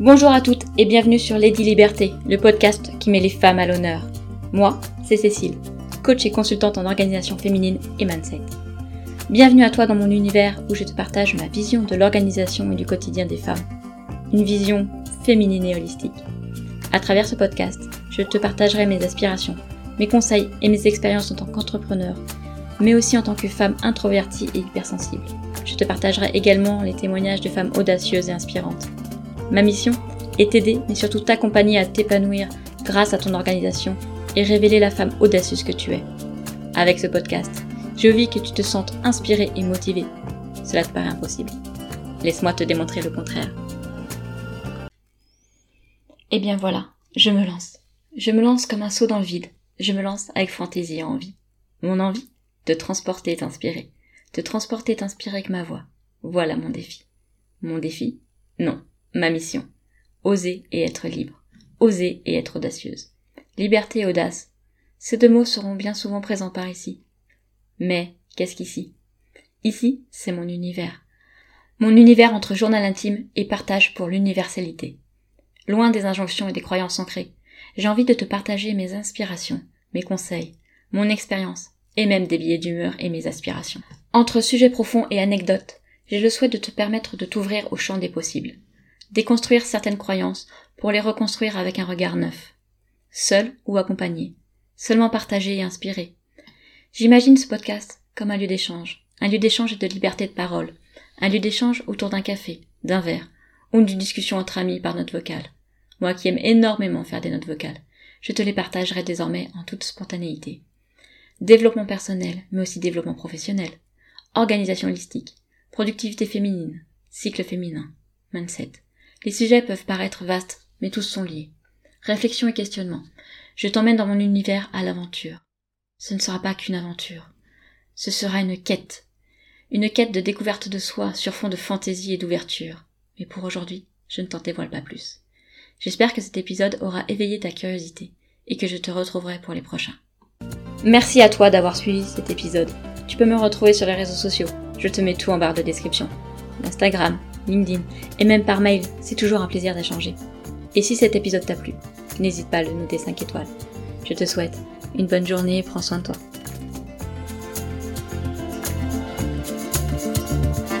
Bonjour à toutes et bienvenue sur Lady Liberté, le podcast qui met les femmes à l'honneur. Moi, c'est Cécile, coach et consultante en organisation féminine et mindset. Bienvenue à toi dans mon univers où je te partage ma vision de l'organisation et du quotidien des femmes. Une vision féminine et holistique. À travers ce podcast, je te partagerai mes aspirations, mes conseils et mes expériences en tant qu'entrepreneur, mais aussi en tant que femme introvertie et hypersensible. Je te partagerai également les témoignages de femmes audacieuses et inspirantes. Ma mission est t'aider, mais surtout t'accompagner à t'épanouir grâce à ton organisation et révéler la femme audacieuse que tu es. Avec ce podcast, je vis que tu te sentes inspirée et motivée. Cela te paraît impossible. Laisse-moi te démontrer le contraire. Eh bien voilà, je me lance. Je me lance comme un saut dans le vide. Je me lance avec fantaisie et envie. Mon envie De transporter et t'inspirer. Te transporter et t'inspirer avec ma voix. Voilà mon défi. Mon défi Non, ma mission. Oser et être libre. Oser et être audacieuse. Liberté et audace. Ces deux mots seront bien souvent présents par ici. Mais qu'est-ce qu'ici? Ici, c'est mon univers. Mon univers entre journal intime et partage pour l'universalité. Loin des injonctions et des croyances ancrées, j'ai envie de te partager mes inspirations, mes conseils, mon expérience, et même des billets d'humeur et mes aspirations. Entre sujets profonds et anecdotes, j'ai le souhait de te permettre de t'ouvrir au champ des possibles, déconstruire certaines croyances pour les reconstruire avec un regard neuf, seul ou accompagné, seulement partagé et inspiré. J'imagine ce podcast comme un lieu d'échange, un lieu d'échange et de liberté de parole, un lieu d'échange autour d'un café, d'un verre, ou d'une discussion entre amis par note vocale. Moi qui aime énormément faire des notes vocales, je te les partagerai désormais en toute spontanéité. Développement personnel, mais aussi développement professionnel. Organisation holistique. Productivité féminine. Cycle féminin. Mindset. Les sujets peuvent paraître vastes, mais tous sont liés. Réflexion et questionnement. Je t'emmène dans mon univers à l'aventure. Ce ne sera pas qu'une aventure. Ce sera une quête. Une quête de découverte de soi sur fond de fantaisie et d'ouverture. Mais pour aujourd'hui, je ne t'en dévoile pas plus. J'espère que cet épisode aura éveillé ta curiosité et que je te retrouverai pour les prochains. Merci à toi d'avoir suivi cet épisode. Tu peux me retrouver sur les réseaux sociaux. Je te mets tout en barre de description. Instagram, LinkedIn et même par mail, c'est toujours un plaisir d'échanger. Et si cet épisode t'a plu, n'hésite pas à le noter 5 étoiles. Je te souhaite une bonne journée et prends soin de toi.